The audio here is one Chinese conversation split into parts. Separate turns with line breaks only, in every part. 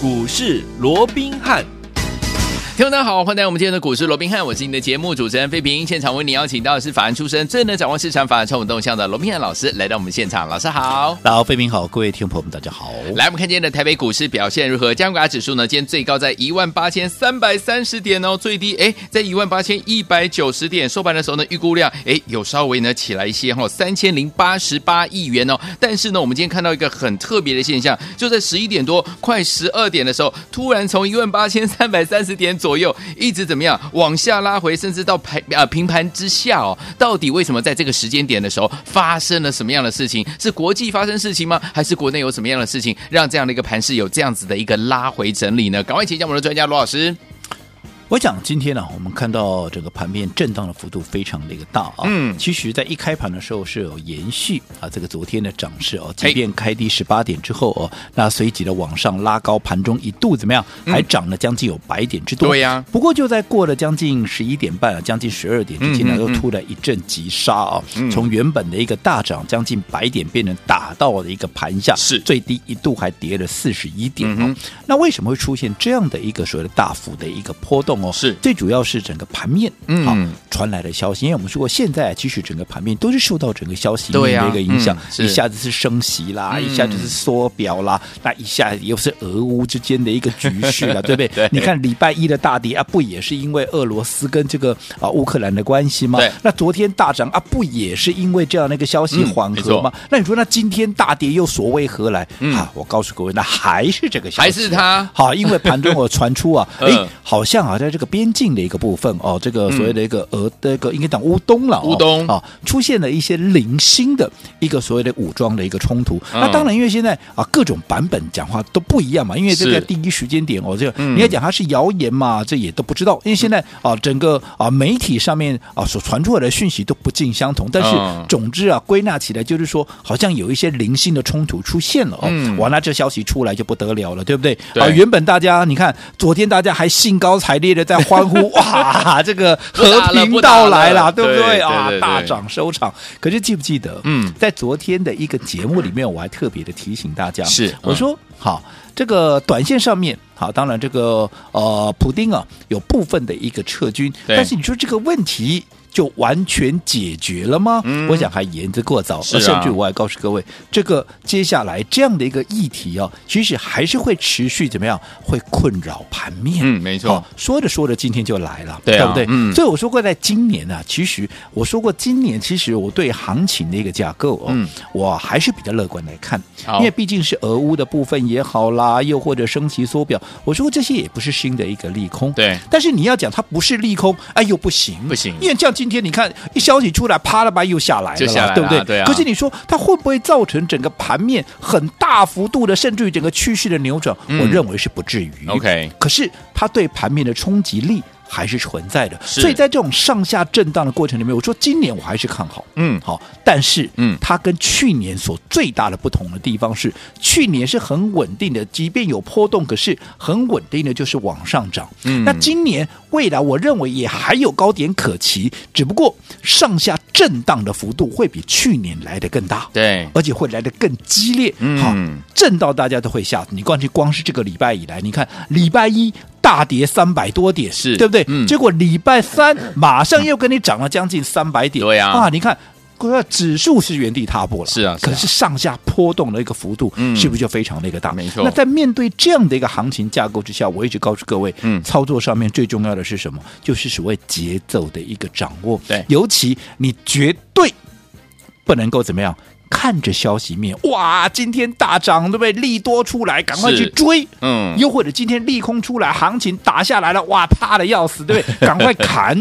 股市罗宾汉。听众大家好，欢迎来到我们今天的股市罗宾汉，我是你的节目主持人费平。现场为你邀请到的是法案出身、最能掌握市场法案传闻动向的罗宾汉老师，来到我们现场。老师好，
老，费平好，各位听众朋友们大家好。
来，我们看今天的台北股市表现如何？加权指数呢？今天最高在一万八千三百三十点哦，最低哎，在一万八千一百九十点。收盘的时候呢，预估量哎有稍微呢起来一些哈，三千零八十八亿元哦。但是呢，我们今天看到一个很特别的现象，就在十一点多快十二点的时候，突然从一万八千三百三十点左左右一直。怎么样往下拉回，甚至到盘啊平盘之下哦？到底为什么在这个时间点的时候发生了什么样的事情？是国际发生事情吗？还是国内有什么样的事情让这样的一个盘势有这样子的一个拉回整理呢？赶快请教我们的专家罗老师。
我想今天呢、啊，我们看到这个盘面震荡的幅度非常的一个大啊。嗯，其实，在一开盘的时候是有延续啊，这个昨天的涨势哦，即便开低十八点之后哦，那随即的往上拉高，盘中一度怎么样，还涨了将近有百点之多。
对呀。
不过就在过了将近十一点半啊，将近十二点之间呢，又突然一阵急杀啊，从原本的一个大涨将近百点，变成打到了一个盘下，是最低一度还跌了四十一点哦。那为什么会出现这样的一个所谓的大幅的一个波动？哦，是。最主要是整个盘面嗯。好传来的消息，因为我们说过，现在其实整个盘面都是受到整个消息面的一个影响，一下子是升息啦，一下子是缩表啦，那一下又是俄乌之间的一个局势了，对不对？你看礼拜一的大跌啊，不也是因为俄罗斯跟这个啊乌克兰的关系吗？那昨天大涨啊，不也是因为这样的一个消息缓和吗？那你说那今天大跌又所谓何来？啊，我告诉各位，那还是这个消息，
还是它。
好，因为盘中我传出啊，哎，好像啊，在这个边。境的一个部分哦，这个所谓的一个俄的一个应该讲乌东了，乌东啊，出现了一些零星的一个所谓的武装的一个冲突。那当然，因为现在啊各种版本讲话都不一样嘛，因为这个第一时间点哦，这个你要讲它是谣言嘛，这也都不知道。因为现在啊整个啊媒体上面啊所传出来的讯息都不尽相同。但是总之啊归纳起来就是说，好像有一些零星的冲突出现了哦。完了，这消息出来就不得了了，对不对？啊，原本大家你看昨天大家还兴高采烈的在欢。欢 呼哇！这个和平到来了，对不对啊？大涨收场。可是记不记得？嗯，在昨天的一个节目里面，我还特别的提醒大家，是我说好，这个短线上面好，当然这个呃，普丁啊有部分的一个撤军，但是你说这个问题。就完全解决了吗？嗯、我想还言之过早。是啊、甚至我还告诉各位，这个接下来这样的一个议题啊，其实还是会持续怎么样？会困扰盘面。
嗯，没错。
说着说着，今天就来了，对，啊、对不对？嗯。所以我说过，在今年呢、啊，其实我说过，今年其实我对行情的一个架构哦，嗯、我还是比较乐观来看，因为毕竟是俄乌的部分也好啦，又或者升息缩表，我说过这些也不是新的一个利空。对。但是你要讲它不是利空，哎呦不行，不行，因为这样。今天你看一消息出来，啪啦吧又下来了，下来了对不对？对啊。可是你说它会不会造成整个盘面很大幅度的，甚至于整个趋势的扭转？嗯、我认为是不至于。OK。可是它对盘面的冲击力。还是存在的，所以在这种上下震荡的过程里面，我说今年我还是看好，嗯，好，但是，嗯，它跟去年所最大的不同的地方是，去年是很稳定的，即便有波动，可是很稳定的就是往上涨，嗯，那今年未来我认为也还有高点可期，只不过上下震荡的幅度会比去年来的更大，对，而且会来的更激烈，嗯，好，震到大家都会吓，你光去光是这个礼拜以来，你看礼拜一。大跌三百多点，是。对不对？嗯、结果礼拜三马上又跟你涨了将近三百点，对呀、啊，啊，你看，指数是原地踏步了，是啊，可是上下波动的一个幅度，是不是就非常的一个大？没错。那在面对这样的一个行情架构之下，我一直告诉各位，嗯，操作上面最重要的是什么？就是所谓节奏的一个掌握。对，尤其你绝对不能够怎么样。看着消息面，哇，今天大涨，对不对？利多出来，赶快去追，嗯，又或者今天利空出来，行情打下来了，哇，怕的要死，对不对？赶快砍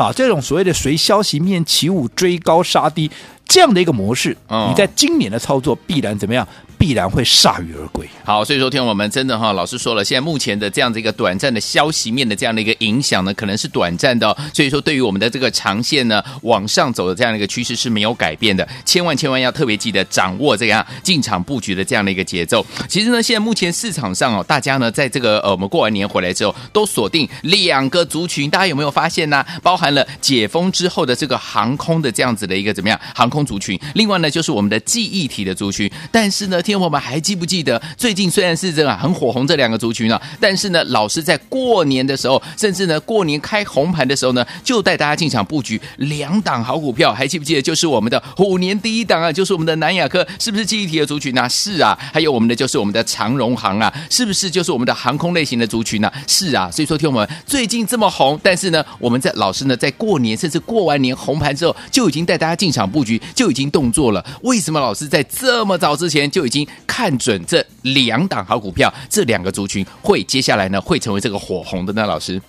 啊！这种所谓的随消息面起舞，追高杀低。这样的一个模式，你在今年的操作必然怎么样？必然会铩羽而归。
好，所以说，听我们真的哈，老师说了，现在目前的这样的一个短暂的消息面的这样的一个影响呢，可能是短暂的。所以说，对于我们的这个长线呢，往上走的这样的一个趋势是没有改变的。千万千万要特别记得掌握这样进场布局的这样的一个节奏。其实呢，现在目前市场上哦，大家呢在这个呃，我们过完年回来之后，都锁定两个族群。大家有没有发现呢？包含了解封之后的这个航空的这样子的一个怎么样航空。族群，另外呢就是我们的记忆体的族群，但是呢，天我们还记不记得，最近虽然是这个很火红这两个族群呢，但是呢，老师在过年的时候，甚至呢过年开红盘的时候呢，就带大家进场布局两档好股票，还记不记得？就是我们的虎年第一档啊，就是我们的南亚科，是不是记忆体的族群呢？是啊，还有我们的就是我们的长荣航啊，是不是就是我们的航空类型的族群呢？是啊，所以说听我们最近这么红，但是呢，我们在老师呢在过年甚至过完年红盘之后，就已经带大家进场布局，就已经动作了。为什么老师在这么早之前就已经看准这两档好股票，这两个族群会接下来呢会成为这个火红的呢？老师，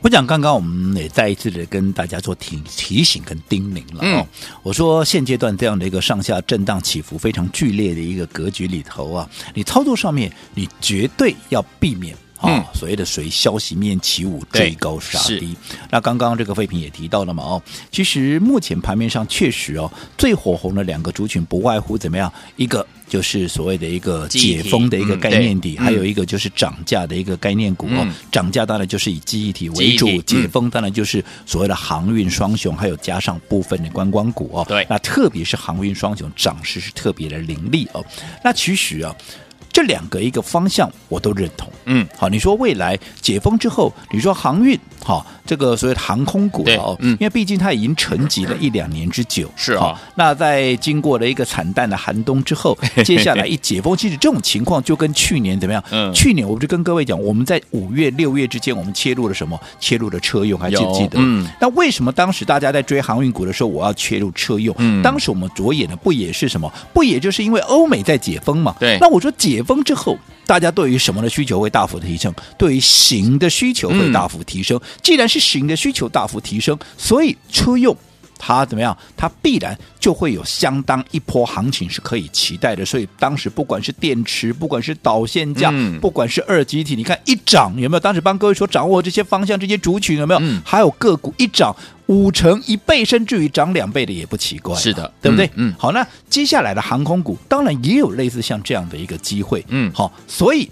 我讲刚刚我们也再一次的跟大家做提提醒跟叮咛了哦。嗯、我说现阶段这样的一个上下震荡起伏非常剧烈的一个格局里头啊，你操作上面你绝对要避免。啊、哦，所谓的随消息面起舞，追高杀低。那刚刚这个废品也提到了嘛，哦，其实目前盘面上确实哦，最火红的两个族群不外乎怎么样？一个就是所谓的一个解封的一个概念底，嗯、还有一个就是涨价的一个概念股哦。涨价当然就是以记忆体为主，解封当然就是所谓的航运双雄，还有加上部分的观光股哦。对，那特别是航运双雄涨势是特别的凌厉哦。那其实啊。这两个一个方向我都认同，嗯，好，你说未来解封之后，你说航运，好，这个所谓的航空股哦，嗯，因为毕竟它已经沉寂了一两年之久，是啊，那在经过了一个惨淡的寒冬之后，接下来一解封，其实这种情况就跟去年怎么样？嗯，去年我就跟各位讲，我们在五月六月之间，我们切入了什么？切入了车用，还记不记得？嗯，那为什么当时大家在追航运股的时候，我要切入车用？嗯，当时我们着眼的不也是什么？不也就是因为欧美在解封嘛？对，那我说解。封之后，大家对于什么的需求会大幅提升？对于行的需求会大幅提升。嗯、既然是行的需求大幅提升，所以车用它怎么样？它必然就会有相当一波行情是可以期待的。所以当时不管是电池，不管是导线架，嗯、不管是二极体，你看一涨有没有？当时帮各位所掌握这些方向、这些族群有没有？嗯、还有个股一涨。五成一倍，甚至于涨两倍的也不奇怪，是的，对不对？嗯，嗯好，那接下来的航空股当然也有类似像这样的一个机会，嗯，好，所以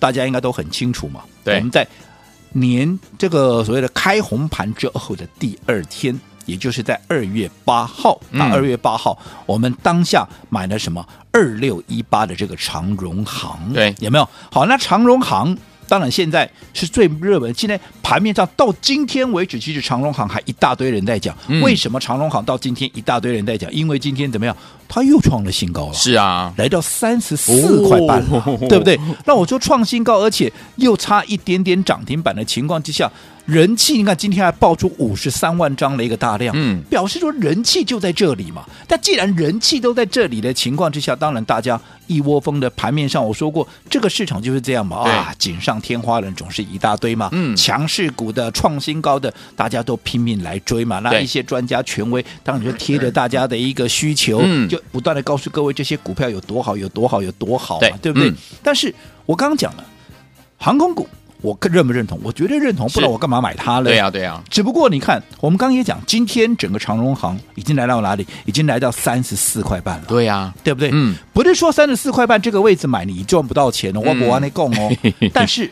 大家应该都很清楚嘛。对，我们在年这个所谓的开红盘之后的第二天，也就是在二月八号，那二月八号，嗯、我们当下买了什么？二六一八的这个长荣行，对，有没有？好，那长荣行。当然，现在是最热门。现在盘面上到今天为止，其实长荣行还一大堆人在讲。嗯、为什么长荣行到今天一大堆人在讲？因为今天怎么样？它又创了新高了。是啊，来到三十四块半了，哦、对不对？那我说创新高，而且又差一点点涨停板的情况之下。人气，你看今天还爆出五十三万张的一个大量，嗯，表示说人气就在这里嘛。但既然人气都在这里的情况之下，当然大家一窝蜂的盘面上，我说过这个市场就是这样嘛，啊，锦上添花人总是一大堆嘛，嗯，强势股的创新高的，大家都拼命来追嘛。那一些专家权威当然就贴着大家的一个需求，嗯，就不断的告诉各位这些股票有多好，有多好，有多好嘛，对，对不对？嗯，但是我刚刚讲了航空股。我认不认同？我绝对认同，不然我干嘛买它呢？对呀，对呀。只不过你看，我们刚刚也讲，今天整个长荣行已经来到哪里？已经来到三十四块半了。对呀，对不对？嗯，不是说三十四块半这个位置买你赚不到钱哦，我不往那供哦。但是，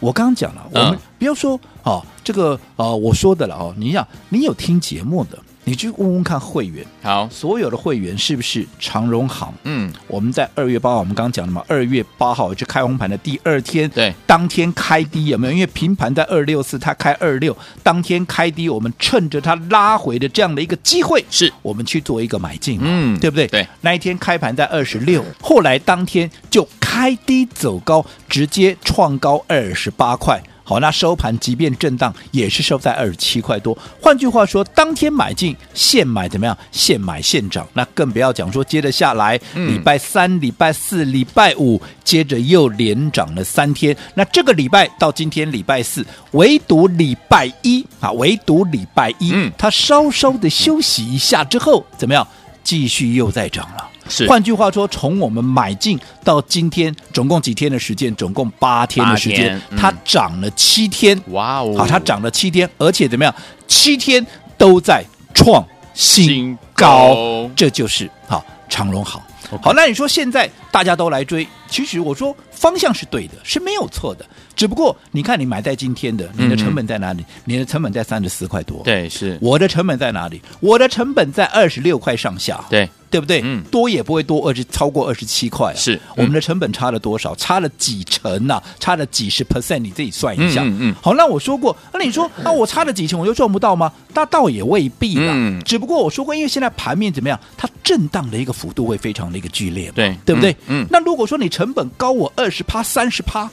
我刚刚讲了，我们不要说哦，这个呃，我说的了哦，你想，你有听节目的。你去问问看会员，好，所有的会员是不是长荣行？嗯，我们在二月八号，我们刚刚讲了嘛，二月八号就开红盘的第二天，对，当天开低有没有？因为平盘在二六四，它开二六，当天开低，我们趁着它拉回的这样的一个机会，是我们去做一个买进，嗯，对不对？对，那一天开盘在二十六，后来当天就开低走高，直接创高二十八块。好，那收盘即便震荡，也是收在二十七块多。换句话说，当天买进现买怎么样？现买现涨。那更不要讲说接着下来，礼拜三、礼拜四、礼拜五，接着又连涨了三天。那这个礼拜到今天礼拜四，唯独礼拜一啊，唯独礼拜一，嗯，它稍稍的休息一下之后，怎么样？继续又在涨了。是，换句话说，从我们买进到今天，总共几天的时间？总共八天的时间，嗯、它涨了七天。哇哦！好，它涨了七天，而且怎么样？七天都在创新高，新高这就是好长荣好。好，那你说现在大家都来追，其实我说方向是对的，是没有错的。只不过你看，你买在今天的，你的成本在哪里？嗯、你的成本在三十四块多。
对，是。
我的成本在哪里？我的成本在二十六块上下。
对。
对不对？嗯，多也不会多二十超过二十七块，
是、嗯、
我们的成本差了多少？差了几成呐、啊？差了几十 percent？你自己算一下。嗯嗯。好，那我说过，那你说，那我差了几成我就赚不到吗？那倒也未必啦。嗯。只不过我说过，因为现在盘面怎么样？它震荡的一个幅度会非常的一个剧烈，
对，
对不对？
嗯。
那如果说你成本高我二十趴、三十趴，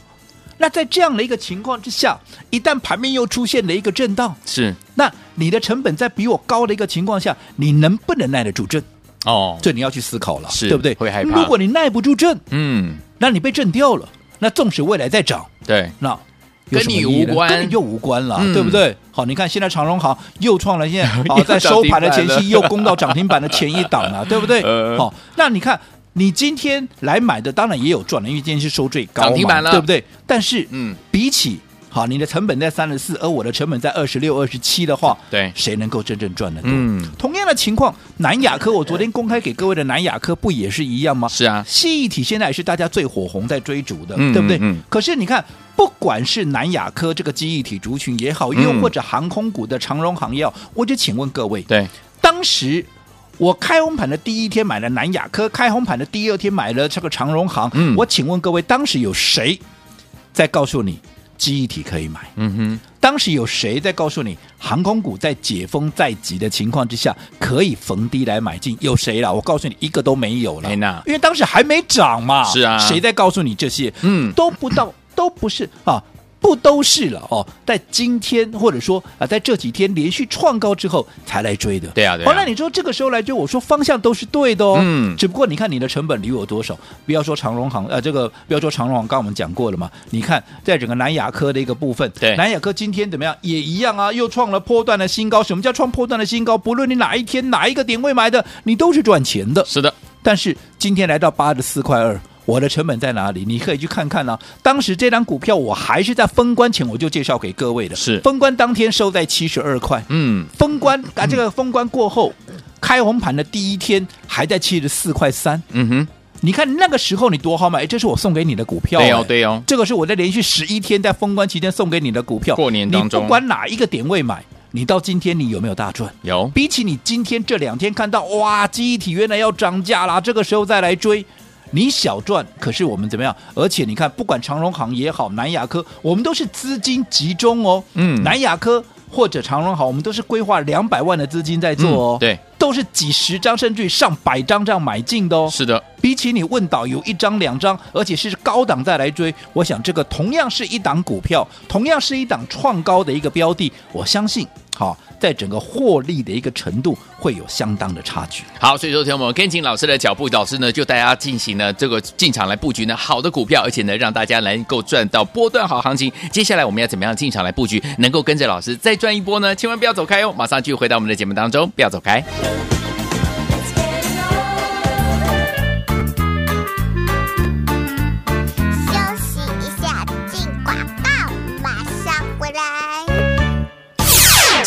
那在这样的一个情况之下，一旦盘面又出现了一个震荡，
是，
那你的成本在比我高的一个情况下，你能不能耐得住震？
哦，
这你要去思考了，
是
对不对？
会害怕。
如果你耐不住震，
嗯，
那你被震掉了，那纵使未来再涨，
对，
那
跟你无关，
跟你就无关了，嗯、对不对？好，你看现在长荣行又创了现在好 在收盘的前夕又攻到涨停板的前一档了，对不对？
呃、
好，那你看你今天来买的当然也有赚了，因为今天是收最高
涨停板了，
对不对？但是，
嗯，
比起。好，你的成本在三十四，而我的成本在二十六、二十七的话，
对，
谁能够真正赚得多？
嗯，
同样的情况，南亚科，我昨天公开给各位的南亚科不也是一样吗？
是啊，
记忆体现在也是大家最火红在追逐的，
嗯、
对不对？
嗯。
可是你看，不管是南亚科这个记忆体族群也好，又或者航空股的长荣航也好，我就请问各位，
对，
当时我开红盘的第一天买了南亚科，开红盘的第二天买了这个长荣行，
嗯，
我请问各位，当时有谁在告诉你？记忆体可以买，
嗯哼。
当时有谁在告诉你，航空股在解封在即的情况之下，可以逢低来买进？有谁了？我告诉你，一个都没有了。因为当时还没涨嘛。
是啊。
谁在告诉你这些？
嗯，
都不到，都不是啊。不都是了哦，在今天或者说啊，在这几天连续创高之后才来追的。
对啊，对啊。
好，那你说这个时候来追，我说方向都是对的哦。
嗯。
只不过你看你的成本离我多少？不要说长荣行，呃，这个不要说长荣行，刚刚我们讲过了嘛。你看，在整个南亚科的一个部分，
对，
南亚科今天怎么样？也一样啊，又创了波段的新高。什么叫创波段的新高？不论你哪一天哪一个点位买的，你都是赚钱的。
是的。
但是今天来到八十四块二。我的成本在哪里？你可以去看看呢、啊。当时这张股票我还是在封关前我就介绍给各位的，
是
封关当天收在七十二块。
嗯，
封关啊，这个封关过后、嗯、开红盘的第一天还在七十四块三。
嗯哼，
你看那个时候你多好买，这是我送给你的股票。
对哦，对哦，
这个是我在连续十一天在封关期间送给你的股票。
过年当中，
你不管哪一个点位买，你到今天你有没有大赚？
有。
比起你今天这两天看到哇，记忆体原来要涨价啦，这个时候再来追。你小赚，可是我们怎么样？而且你看，不管长荣行也好，南亚科，我们都是资金集中哦。
嗯，
南亚科或者长荣行，我们都是规划两百万的资金在做哦。
嗯、对，
都是几十张甚至于上百张这样买进的哦。
是的，
比起你问导游一张两张，而且是高档再来追，我想这个同样是一档股票，同样是一档创高的一个标的，我相信。好，在整个获利的一个程度会有相当的差距。
好，所以说，听我们跟紧老师的脚步，老师呢就大家进行了这个进场来布局呢好的股票，而且呢让大家能够赚到波段好行情。接下来我们要怎么样进场来布局，能够跟着老师再赚一波呢？千万不要走开哦，马上就回到我们的节目当中，不要走开。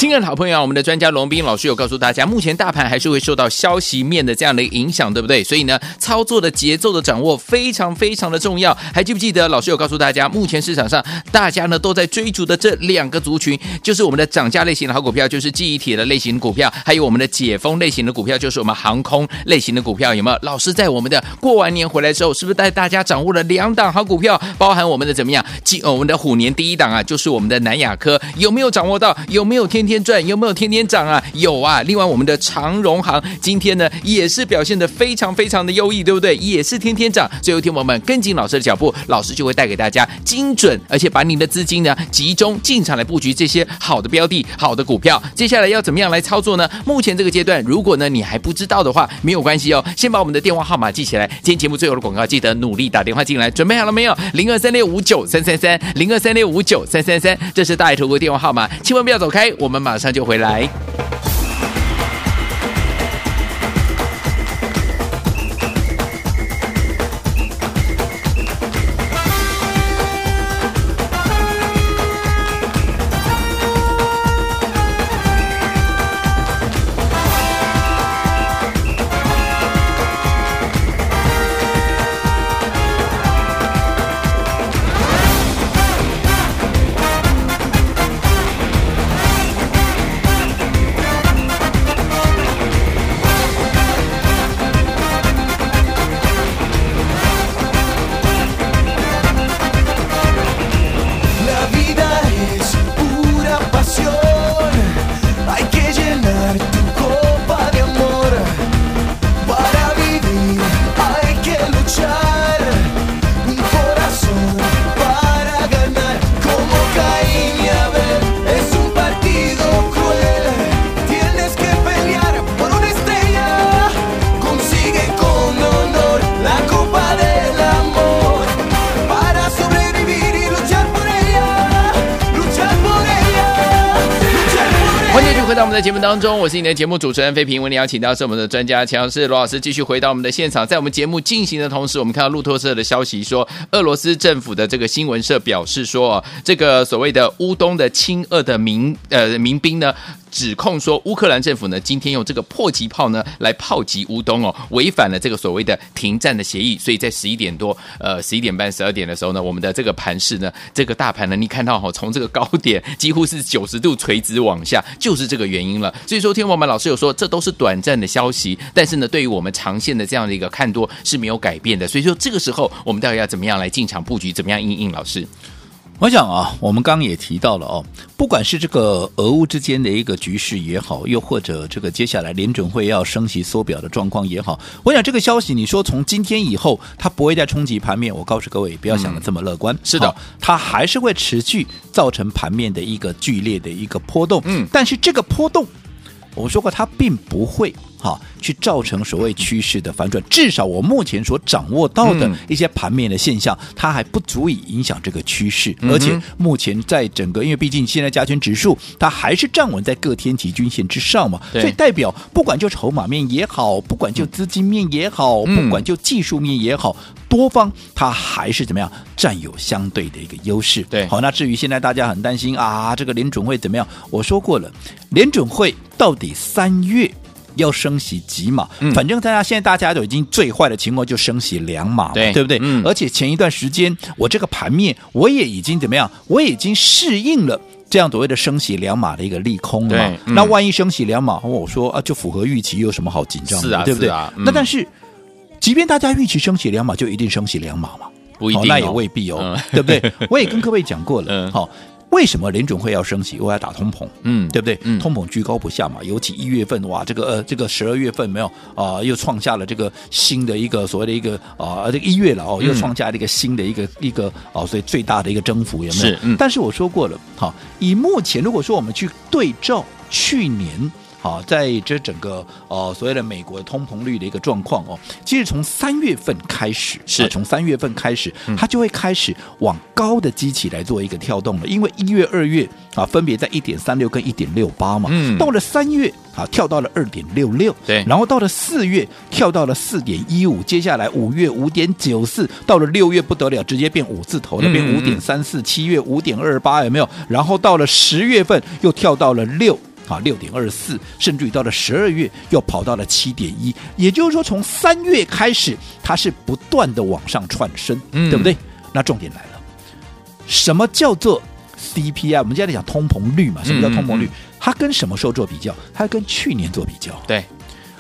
亲爱的好朋友，我们的专家龙斌老师有告诉大家，目前大盘还是会受到消息面的这样的影响，对不对？所以呢，操作的节奏的掌握非常非常的重要。还记不记得老师有告诉大家，目前市场上大家呢都在追逐的这两个族群，就是我们的涨价类型的好股票，就是记忆体的类型股票，还有我们的解封类型的股票，就是我们航空类型的股票，有没有？老师在我们的过完年回来之后，是不是带大家掌握了两档好股票，包含我们的怎么样？今我们的虎年第一档啊，就是我们的南亚科，有没有掌握到？有没有天天赚？有没有天天涨啊？有啊！另外，我们的长荣行今天呢也是表现得非常非常的优异，对不对？也是天天涨。最后，听我们跟紧老师的脚步，老师就会带给大家精准，而且把您的资金呢集中进场来布局这些好的标的、好的股票。接下来要怎么样来操作呢？目前这个阶段，如果呢你还不知道的话，没有关系哦，先把我们的电话号码记起来。今天节目最后的广告，记得努力打电话进来。准备好了没有？零二三六五九三三三，零二三六五九三三三，这是大爱投顾电话号码，千万不要走开，我我们马上。就回来。到我们的节目当中，我是你的节目主持人费平。为你邀请到是我们的专家强势罗老师，继续回到我们的现场。在我们节目进行的同时，我们看到路透社的消息说，俄罗斯政府的这个新闻社表示说，这个所谓的乌东的亲俄的民呃民兵呢。指控说，乌克兰政府呢，今天用这个迫击炮呢来炮击乌东哦，违反了这个所谓的停战的协议。所以在十一点多，呃，十一点半、十二点的时候呢，我们的这个盘势呢，这个大盘呢，你看到哈、哦，从这个高点几乎是九十度垂直往下，就是这个原因了。所以说，天王们老师有说，这都是短暂的消息，但是呢，对于我们长线的这样的一个看多是没有改变的。所以说，这个时候我们到底要怎么样来进场布局？怎么样应应老师？
我想啊，我们刚刚也提到了哦，不管是这个俄乌之间的一个局势也好，又或者这个接下来联准会要升息缩表的状况也好，我想这个消息你说从今天以后它不会再冲击盘面，我告诉各位不要想的这么乐观。嗯、
是的，
它还是会持续造成盘面的一个剧烈的一个波动。嗯，但是这个波动，我说过它并不会。好，去造成所谓趋势的反转，至少我目前所掌握到的一些盘面的现象，嗯、它还不足以影响这个趋势。嗯、而且目前在整个，因为毕竟现在加权指数它还是站稳在各天期均线之上嘛，所以代表不管就筹码面也好，不管就资金面也好，嗯、不管就技术面也好，多方它还是怎么样占有相对的一个优势。
对，
好，那至于现在大家很担心啊，这个联准会怎么样？我说过了，联准会到底三月。要升息几码？嗯、反正大家现在大家都已经最坏的情况就升息两码，对，对不对？嗯、而且前一段时间我这个盘面我也已经怎么样？我已经适应了这样所谓的升息两码的一个利空了嘛。嗯、那万一升息两码，我说啊，就符合预期，有什么好紧张的？是啊，对不对？啊嗯、那但是，即便大家预期升息两码，就一定升息两码嘛？
不一定、哦
哦，那也未必哦，嗯、对不对？我也跟各位讲过了，好、嗯。为什么联准会要升息？我要打通膨，嗯，对不对？嗯，通膨居高不下嘛。尤其一月份，哇，这个呃，这个十二月份没有啊、呃，又创下了这个新的一个所谓的一个啊，这个一月了哦，又创下了一个新的一个、嗯、一个哦，所以最大的一个增幅有没有？是，嗯。但是我说过了，好，以目前如果说我们去对照去年。好，在这整个呃所谓的美国通膨率的一个状况哦，其实从三月份开始，是从三月份开始，它就会开始往高的基期来做一个跳动了。因为一月、二月啊，分别在一点三六跟一点六八嘛，嗯，到了三月啊，跳到了二点六六，对，然后到了四月跳到了四点一五，接下来五月五点九四，到了六月不得了，直接变五字头了，变五点三四，七月五点二八，有没有？然后到了十月份又跳到了六。啊，六点二四，甚至于到了十二月又跑到了七点一，也就是说，从三月开始，它是不断的往上窜升，嗯、对不对？那重点来了，什么叫做 CPI？我们现在讲通膨率嘛，什么叫通膨率？嗯嗯嗯，它跟什么时候做比较？它跟去年做比较。
对。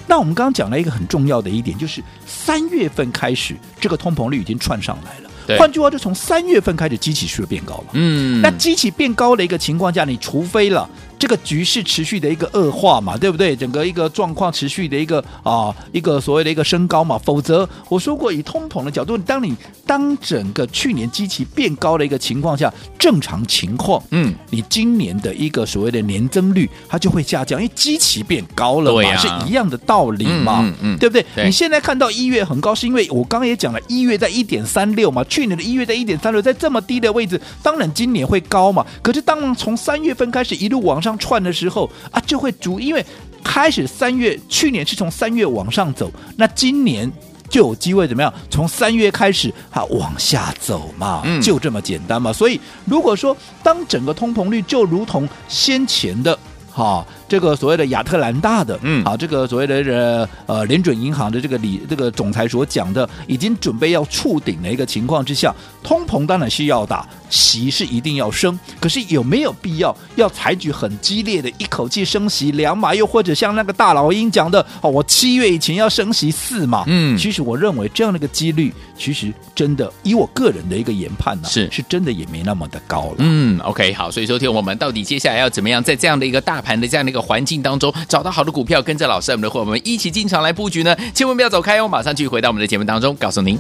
那我们刚刚讲了一个很重要的一点，就是三月份开始，这个通膨率已经窜上来了。换句话，就从三月份开始，机器是不是变高了？嗯。那机器变高的一个情况下，你除非了。这个局势持续的一个恶化嘛，对不对？整个一个状况持续的一个啊，一个所谓的一个升高嘛。否则，我说过，以通膨的角度，当你当整个去年基期变高的一个情况下，正常情况，嗯，你今年的一个所谓的年增率，它就会下降，因为基期变高了嘛，啊、是一样的道理嘛，嗯嗯嗯、对不对？对你现在看到一月很高，是因为我刚刚也讲了，一月在一点三六嘛，去年的一月在一点三六，在这么低的位置，当然今年会高嘛。可是当从三月份开始一路往上。窜的时候啊，就会逐，因为开始三月，去年是从三月往上走，那今年就有机会怎么样？从三月开始啊往下走嘛，嗯、就这么简单嘛。所以如果说当整个通膨率就如同先前的哈。这个所谓的亚特兰大的，嗯，啊，这个所谓的呃联准银行的这个理这个总裁所讲的，已经准备要触顶的一个情况之下，通膨当然是要打，息是一定要升，可是有没有必要要采取很激烈的一口气升息两码，又或者像那个大老鹰讲的，哦，我七月以前要升息四码，嗯，其实我认为这样的一个几率，其实真的以我个人的一个研判呢，是。是真的也没那么的高了，
嗯，OK，好，所以说听我们到底接下来要怎么样，在这样的一个大盘的这样的一个。环境当中找到好的股票，跟着老师我们的伙伴们一起进场来布局呢，千万不要走开哦！马上继续回到我们的节目当中，告诉您。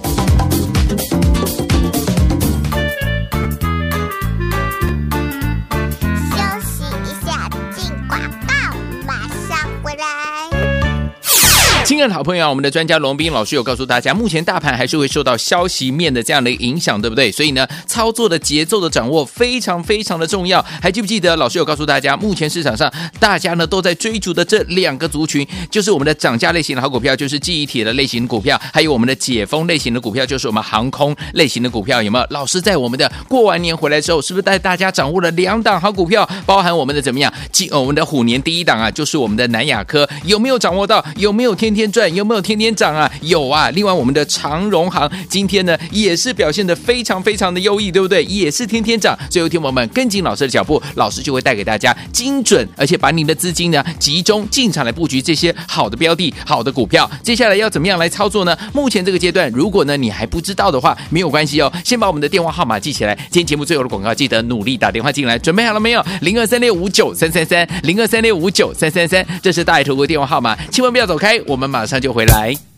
亲爱的好朋友啊，我们的专家龙斌老师有告诉大家，目前大盘还是会受到消息面的这样的影响，对不对？所以呢，操作的节奏的掌握非常非常的重要。还记不记得老师有告诉大家，目前市场上大家呢都在追逐的这两个族群，就是我们的涨价类型的好股票，就是记忆体的类型股票，还有我们的解封类型的股票，就是我们航空类型的股票，有没有？老师在我们的过完年回来之后，是不是带大家掌握了两档好股票，包含我们的怎么样？记我们的虎年第一档啊，就是我们的南亚科，有没有掌握到？有没有天天天赚？有没有天天涨啊？有啊！另外，我们的长荣行今天呢也是表现的非常非常的优异，对不对？也是天天涨。最后，听我们跟紧老师的脚步，老师就会带给大家精准，而且把您的资金呢集中进场来布局这些好的标的、好的股票。接下来要怎么样来操作呢？目前这个阶段，如果呢你还不知道的话，没有关系哦，先把我们的电话号码记起来。今天节目最后的广告，记得努力打电话进来。准备好了没有？零二三六五九三三三，零二三六五九三三三，这是大爱投顾电话号码，千万不要走开，我们马上就回来。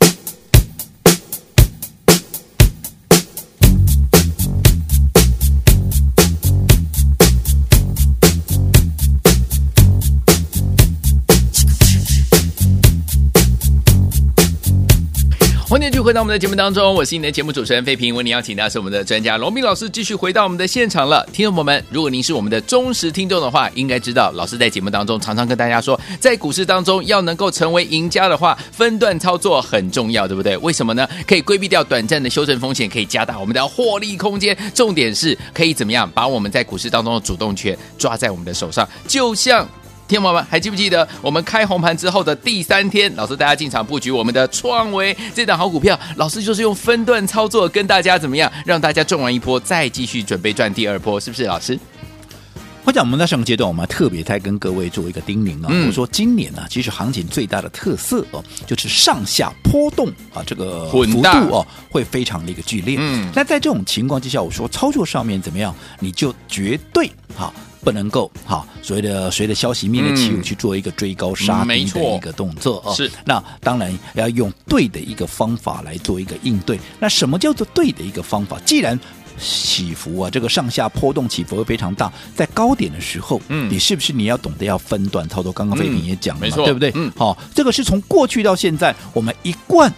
回到我们的节目当中，我是你的节目主持人费平。为你邀请到是我们的专家龙斌老师，继续回到我们的现场了。听众朋友们，如果您是我们的忠实听众的话，应该知道老师在节目当中常常跟大家说，在股市当中要能够成为赢家的话，分段操作很重要，对不对？为什么呢？可以规避掉短暂的修正风险，可以加大我们的获利空间。重点是可以怎么样把我们在股市当中的主动权抓在我们的手上，就像。听众朋友们，还记不记得我们开红盘之后的第三天，老师带大家进场布局我们的创维这档好股票，老师就是用分段操作跟大家怎么样，让大家赚完一波再继续准备赚第二波，是不是？老师，
我讲我们在上个阶段，我们特别在跟各位做一个叮咛啊，嗯、我说今年呢、啊，其实行情最大的特色哦，就是上下波动啊，这个幅度哦，会非常的一个剧烈。嗯，那在这种情况之下，我说操作上面怎么样，你就绝对好。不能够好，所谓的随着消息面的起舞去做一个追高杀低的一个动作啊。是，那当然要用对的一个方法来做一个应对。那什么叫做对的一个方法？既然起伏啊，这个上下波动起伏会非常大，在高点的时候，嗯，你是不是你要懂得要分段操作？刚刚飞平也讲了嘛，嗯、对不对？嗯，好，这个是从过去到现在我们一贯。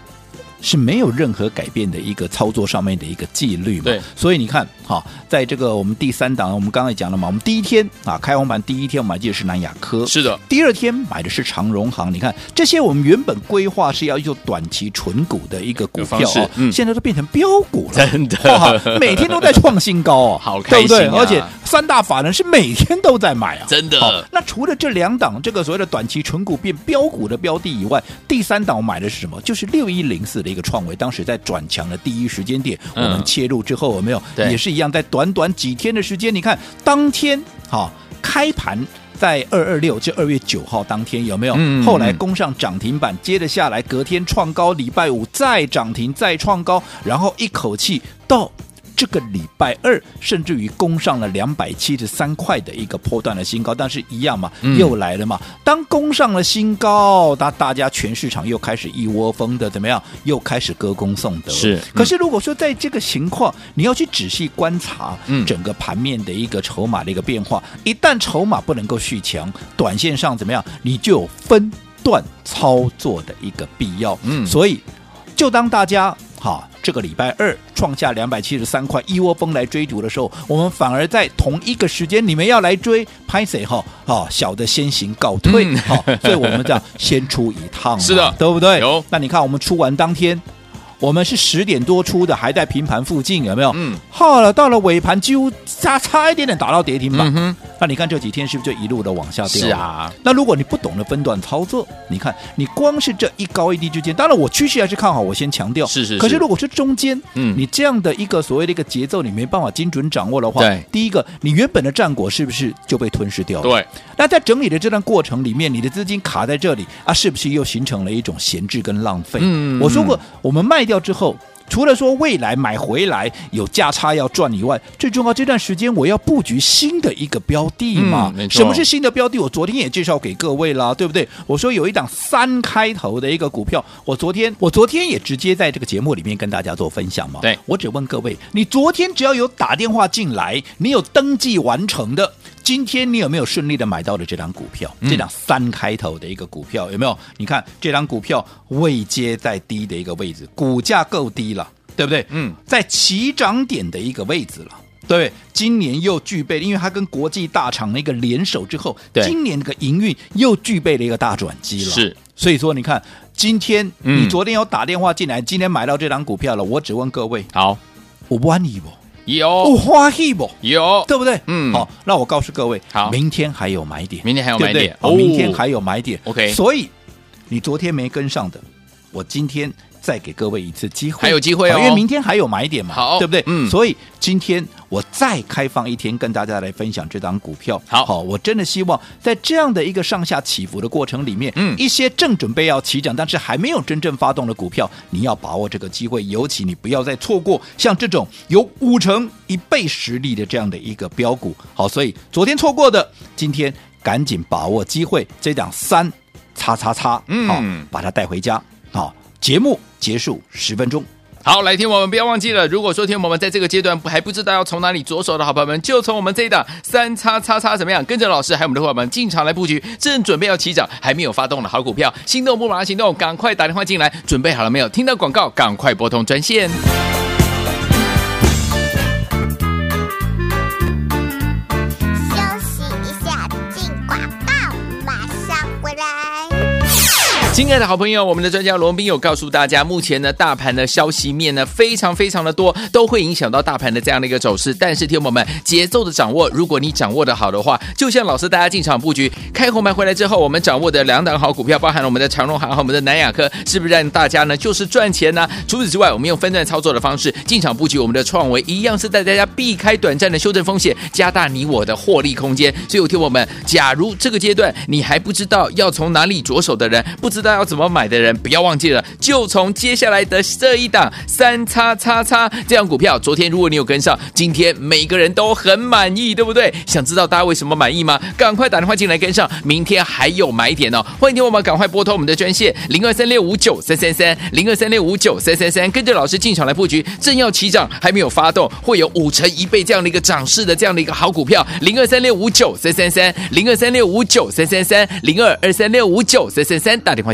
是没有任何改变的一个操作上面的一个纪律嘛？对，所以你看，哈，在这个我们第三档，我们刚才讲了嘛，我们第一天啊开红盘第一天，我们还记得是南亚科，是的，第二天买的是长荣行，你看这些我们原本规划是要做短期纯股的一个股票哦，嗯、现在都变成标股了，真的，每天都在创新高哦，好开心、啊、对不对？而且三大法人是每天都在买啊，真的。那除了这两档这个所谓的短期纯股变标股的标的以外，第三档我买的是什么？就是六一零四的。一个创维当时在转强的第一时间点，我们切入之后有没有？也是一样，在短短几天的时间，你看当天好开盘在二二六，就二月九号当天有没有？后来攻上涨停板，接着下来隔天创高，礼拜五再涨停再创高，然后一口气到。这个礼拜二，甚至于攻上了两百七十三块的一个波段的新高，但是一样嘛，又来了嘛。当攻上了新高，大大家全市场又开始一窝蜂的怎么样？又开始歌功颂德。是，可是如果说在这个情况，你要去仔细观察整个盘面的一个筹码的一个变化，一旦筹码不能够续强，短线上怎么样？你就有分段操作的一个必要。嗯，所以就当大家。好，这个礼拜二创下两百七十三块，一窝蜂来追逐的时候，我们反而在同一个时间，你们要来追，拍谁哈？好，小的先行告退，好、嗯，所以我们这样先出一趟，是的，对不对？有。那你看，我们出完当天。我们是十点多出的，还在平盘附近，有没有？嗯，好了，到了尾盘几乎差差一点点打到跌停板。那你看这几天是不是就一路的往下掉？是啊。那如果你不懂得分段操作，你看你光是这一高一低之间，当然我趋势还是看好，我先强调。是是是。可是如果是中间，嗯，你这样的一个所谓的一个节奏，你没办法精准掌握的话，对，第一个你原本的战果是不是就被吞噬掉了？对。那在整理的这段过程里面，你的资金卡在这里啊，是不是又形成了一种闲置跟浪费？嗯，我说过，我们卖掉。之后，除了说未来买回来有价差要赚以外，最重要这段时间我要布局新的一个标的嘛？嗯、什么是新的标的？我昨天也介绍给各位了，对不对？我说有一档三开头的一个股票，我昨天我昨天也直接在这个节目里面跟大家做分享嘛。对，我只问各位，你昨天只要有打电话进来，你有登记完成的。今天你有没有顺利的买到的这张股票？嗯、这张三开头的一个股票有没有？你看这张股票位接在低的一个位置，股价够低了，对不对？嗯，在起涨点的一个位置了，对。今年又具备，因为它跟国际大厂的一个联手之后，对今年这个营运又具备了一个大转机了。
是，
所以说你看，今天你昨天有打电话进来，嗯、今天买到这张股票了，我只问各位，
好，
我不安逸不？
有，
哦，花喜不？
有，
对不对？
嗯，
好，那我告诉各位，
好，
明天还有买点，
明天还有买点，
哦，明天还有买点
，OK。
所以你昨天没跟上的，我今天再给各位一次机会，
还有机会哦，
因为明天还有买点嘛，
好，
对不对？
嗯，
所以今天我再开放一天，跟大家来分享这档股票。
好，
好，我真的希望在这样的一个上下起伏的过程里面，嗯，一些正准备要起涨，但是还没有真正发动的股票，你要把握这个机会，尤其你不要再错过像这种有五成一倍实力的这样的一个标股。好，所以昨天错过的，今天赶紧把握机会，这档三叉叉叉，嗯，好，把它带回家。好，节目。结束十分钟，
好，来听我们不要忘记了。如果说听我们在这个阶段还不知道要从哪里着手的好朋友们，就从我们这一档三叉叉叉怎么样，跟着老师还有我们的伙伴们进场来布局，正准备要起涨还没有发动的好股票，心动不马上行动，赶快打电话进来，准备好了没有？听到广告赶快拨通专线。亲爱的好朋友，我们的专家罗宾有告诉大家，目前呢，大盘的消息面呢非常非常的多，都会影响到大盘的这样的一个走势。但是，听友们节奏的掌握，如果你掌握的好的话，就像老师大家进场布局开红盘回来之后，我们掌握的两档好股票，包含了我们的长荣航和我们的南亚科，是不是让大家呢就是赚钱呢？除此之外，我们用分段操作的方式进场布局我们的创维，一样是带大家避开短暂的修正风险，加大你我的获利空间。所以，听友们，假如这个阶段你还不知道要从哪里着手的人，不知道。知道要怎么买的人，不要忘记了，就从接下来的这一档三叉叉叉这样股票。昨天如果你有跟上，今天每个人都很满意，对不对？想知道大家为什么满意吗？赶快打电话进来跟上，明天还有买点哦！欢迎听我们赶快拨通我们的专线零二三六五九三三三零二三六五九三三三，跟着老师进场来布局，正要起涨还没有发动，会有五成一倍这样的一个涨势的这样的一个好股票，零二三六五九三三三零二三六五九三三三零二二三六五九三三三，打电话。